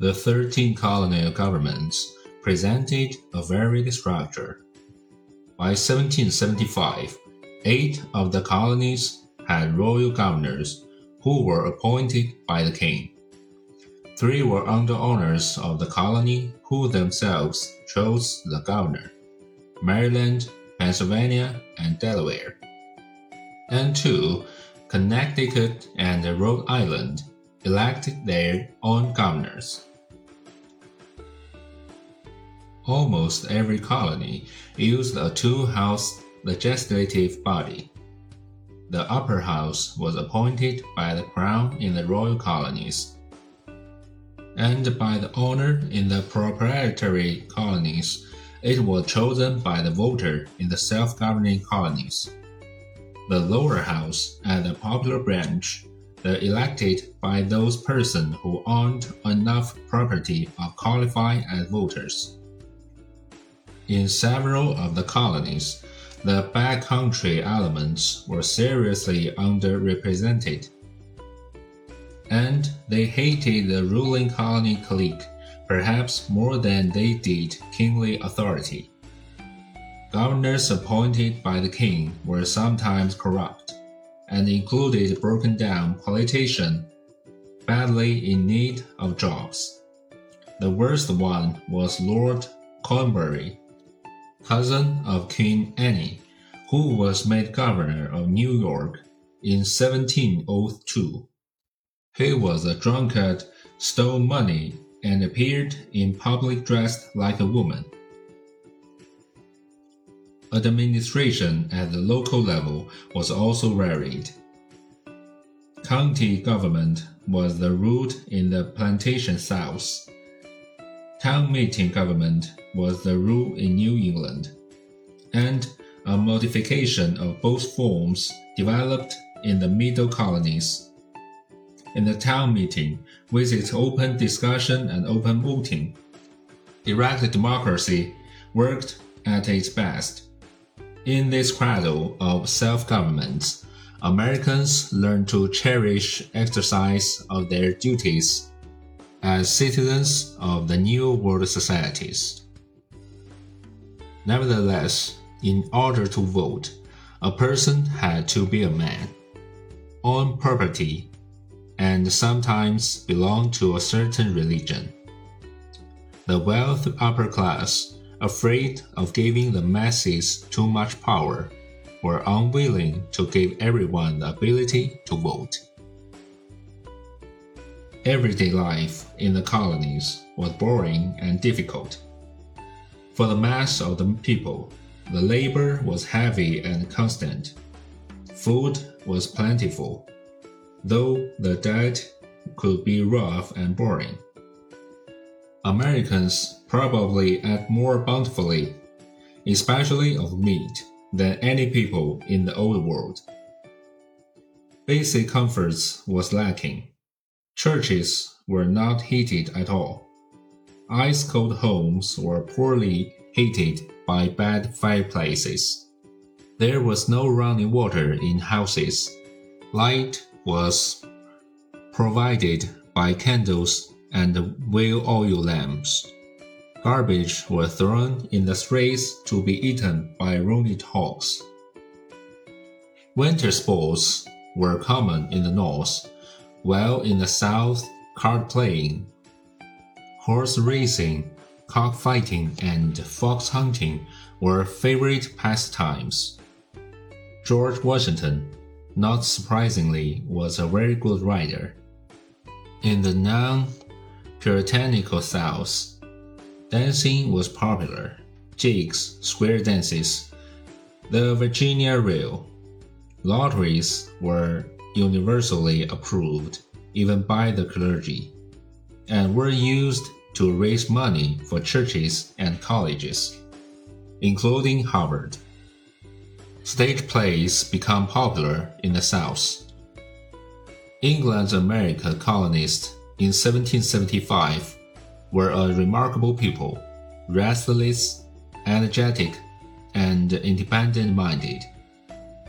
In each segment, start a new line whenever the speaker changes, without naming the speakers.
The 13 colonial governments presented a varied structure. By 1775, eight of the colonies had royal governors who were appointed by the king. Three were under owners of the colony who themselves chose the governor Maryland, Pennsylvania, and Delaware. And two, Connecticut and Rhode Island, elected their own governors. Almost every colony used a two house legislative body. The upper house was appointed by the crown in the royal colonies, and by the owner in the proprietary colonies. It was chosen by the voter in the self governing colonies. The lower house and the popular branch the elected by those persons who owned enough property or qualify as voters. In several of the colonies, the backcountry elements were seriously underrepresented, and they hated the ruling colony clique perhaps more than they did kingly authority. Governors appointed by the king were sometimes corrupt, and included broken down politicians badly in need of jobs. The worst one was Lord Cornbury, cousin of Queen Anne, who was made governor of New York in 1702. He was a drunkard, stole money, and appeared in public dressed like a woman. Administration at the local level was also varied. County government was the root in the plantation South. Town meeting government was the rule in New England, and a modification of both forms developed in the middle colonies. In the town meeting, with its open discussion and open voting, direct democracy worked at its best. In this cradle of self government, Americans learned to cherish exercise of their duties as citizens of the New World societies. Nevertheless, in order to vote, a person had to be a man, own property, and sometimes belong to a certain religion. The wealthy upper class, afraid of giving the masses too much power, were unwilling to give everyone the ability to vote. Everyday life in the colonies was boring and difficult. For the mass of the people, the labor was heavy and constant. Food was plentiful, though the diet could be rough and boring. Americans probably ate more bountifully, especially of meat, than any people in the Old World. Basic comforts was lacking Churches were not heated at all. Ice cold homes were poorly heated by bad fireplaces. There was no running water in houses. Light was provided by candles and whale oil lamps. Garbage was thrown in the streets to be eaten by road hogs. Winter sports were common in the north while in the South, card playing, horse racing, cockfighting, and fox hunting were favorite pastimes. George Washington, not surprisingly, was a very good rider. In the non puritanical South, dancing was popular jigs, square dances, the Virginia reel. Lotteries were universally approved, even by the clergy, and were used to raise money for churches and colleges, including Harvard. Stage plays become popular in the South. England's American colonists in 1775 were a remarkable people, restless, energetic, and independent minded.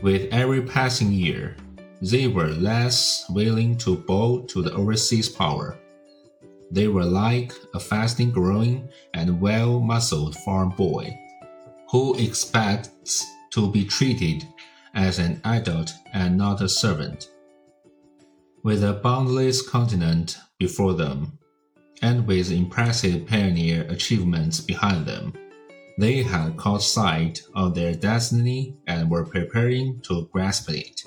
With every passing year, they were less willing to bow to the overseas power. They were like a fast growing and well muscled farm boy who expects to be treated as an adult and not a servant. With a boundless continent before them, and with impressive pioneer achievements behind them, they had caught sight of their destiny and were preparing to grasp it.